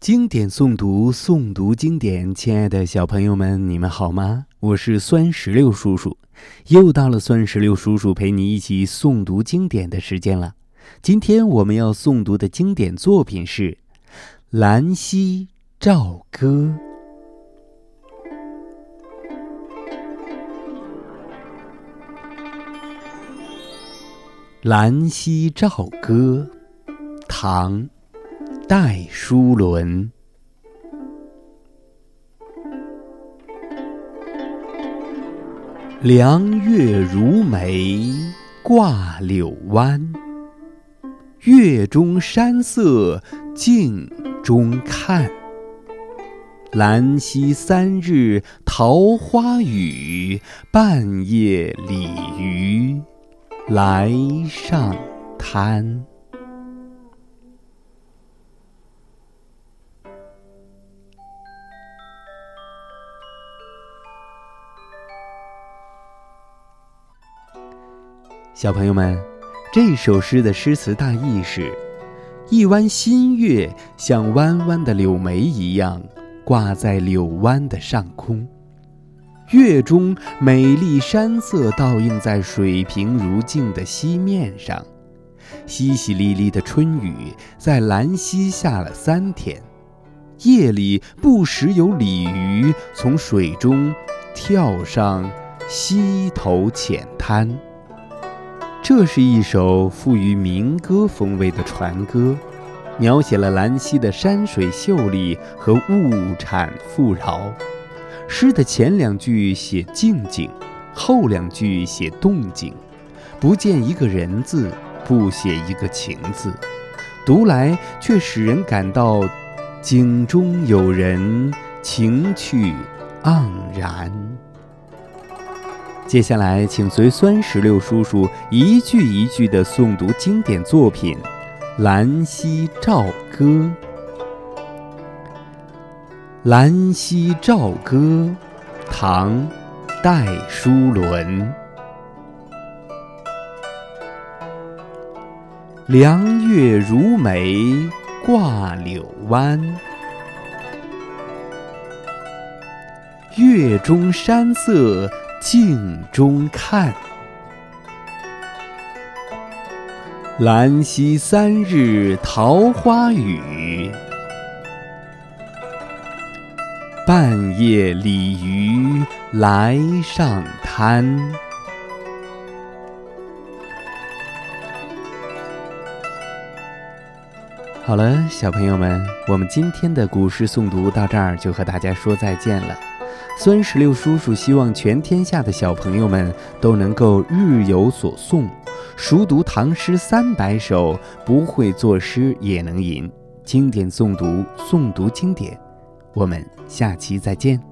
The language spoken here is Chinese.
经典诵读，诵读经典。亲爱的小朋友们，你们好吗？我是酸石榴叔叔，又到了酸石榴叔叔陪你一起诵读经典的时间了。今天我们要诵读的经典作品是《兰溪棹歌》。《兰溪棹歌》，唐。戴叔伦。凉月如眉挂柳湾，月中山色镜中看。兰溪三日桃花雨，半夜鲤鱼来上滩。小朋友们，这首诗的诗词大意是：一弯新月像弯弯的柳眉一样挂在柳湾的上空，月中美丽山色倒映在水平如镜的溪面上，淅淅沥沥的春雨在兰溪下了三天，夜里不时有鲤鱼从水中跳上溪头浅滩。这是一首富于民歌风味的船歌，描写了兰溪的山水秀丽和物产富饶。诗的前两句写静景，后两句写动静，不见一个人字，不写一个情字，读来却使人感到景中有人，情趣盎然。接下来，请随酸石榴叔叔一句一句地诵读经典作品《兰溪棹歌》。《兰溪棹歌》，唐·戴叔伦。凉月如眉挂柳湾，月中山色。镜中看，兰溪三日桃花雨，半夜鲤鱼来上滩。好了，小朋友们，我们今天的古诗诵读到这儿就和大家说再见了。孙十六叔叔希望全天下的小朋友们都能够日有所诵，熟读唐诗三百首，不会作诗也能吟。经典诵读，诵读经典。我们下期再见。